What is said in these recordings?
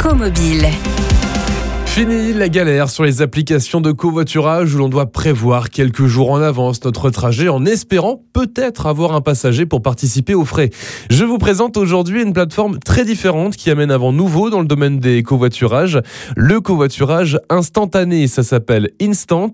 Écomobile. Fini la galère sur les applications de covoiturage où l'on doit prévoir quelques jours en avance notre trajet en espérant peut-être avoir un passager pour participer aux frais. Je vous présente aujourd'hui une plateforme très différente qui amène avant nouveau dans le domaine des covoiturages. Le covoiturage instantané, ça s'appelle Instant.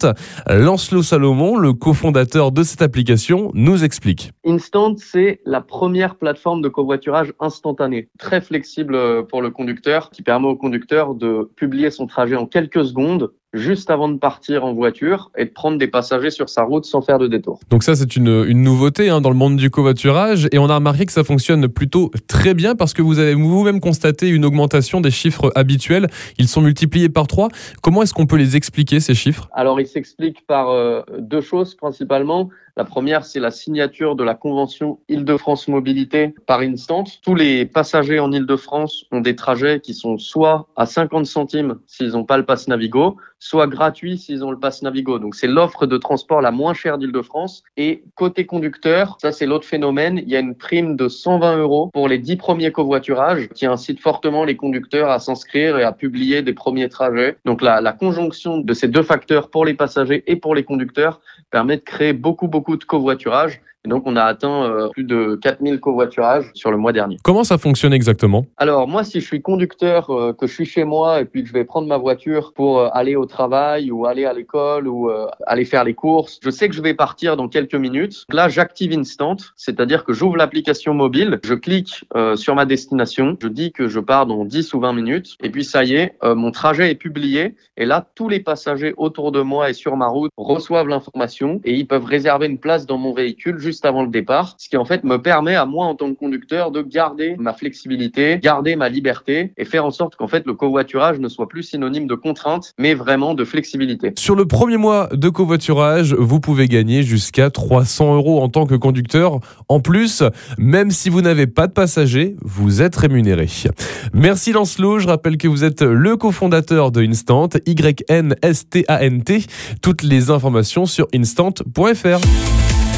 Lancelot Salomon, le cofondateur de cette application, nous explique. Instant, c'est la première plateforme de covoiturage instantané, très flexible pour le conducteur, qui permet au conducteur de publier son trajet en quelques secondes juste avant de partir en voiture et de prendre des passagers sur sa route sans faire de détour. Donc ça c'est une, une nouveauté hein, dans le monde du covoiturage et on a remarqué que ça fonctionne plutôt très bien parce que vous avez vous-même constaté une augmentation des chiffres habituels. Ils sont multipliés par trois. Comment est-ce qu'on peut les expliquer ces chiffres? Alors ils s'expliquent par euh, deux choses principalement. La première, c'est la signature de la convention Île-de-France Mobilité par Instant. Tous les passagers en Île-de-France ont des trajets qui sont soit à 50 centimes s'ils n'ont pas le pass Navigo, soit gratuits s'ils ont le pass Navigo. Donc c'est l'offre de transport la moins chère d'Île-de-France. Et côté conducteur, ça c'est l'autre phénomène, il y a une prime de 120 euros pour les 10 premiers covoiturages qui incite fortement les conducteurs à s'inscrire et à publier des premiers trajets. Donc la, la conjonction de ces deux facteurs pour les passagers et pour les conducteurs permet de créer beaucoup, beaucoup de covoiturage et donc, on a atteint euh, plus de 4000 covoiturages sur le mois dernier. Comment ça fonctionne exactement? Alors, moi, si je suis conducteur, euh, que je suis chez moi et puis que je vais prendre ma voiture pour euh, aller au travail ou aller à l'école ou aller faire les courses, je sais que je vais partir dans quelques minutes. Là, j'active Instant, c'est-à-dire que j'ouvre l'application mobile, je clique sur ma destination, je dis que je pars dans 10 ou 20 minutes et puis ça y est, mon trajet est publié et là, tous les passagers autour de moi et sur ma route reçoivent l'information et ils peuvent réserver une place dans mon véhicule avant le départ, ce qui en fait me permet à moi en tant que conducteur de garder ma flexibilité, garder ma liberté et faire en sorte qu'en fait le covoiturage ne soit plus synonyme de contrainte, mais vraiment de flexibilité. Sur le premier mois de covoiturage, vous pouvez gagner jusqu'à 300 euros en tant que conducteur. En plus, même si vous n'avez pas de passagers, vous êtes rémunéré. Merci Lancelot, je rappelle que vous êtes le cofondateur de Instant, Y-N-S-T-A-N-T. Toutes les informations sur instant.fr.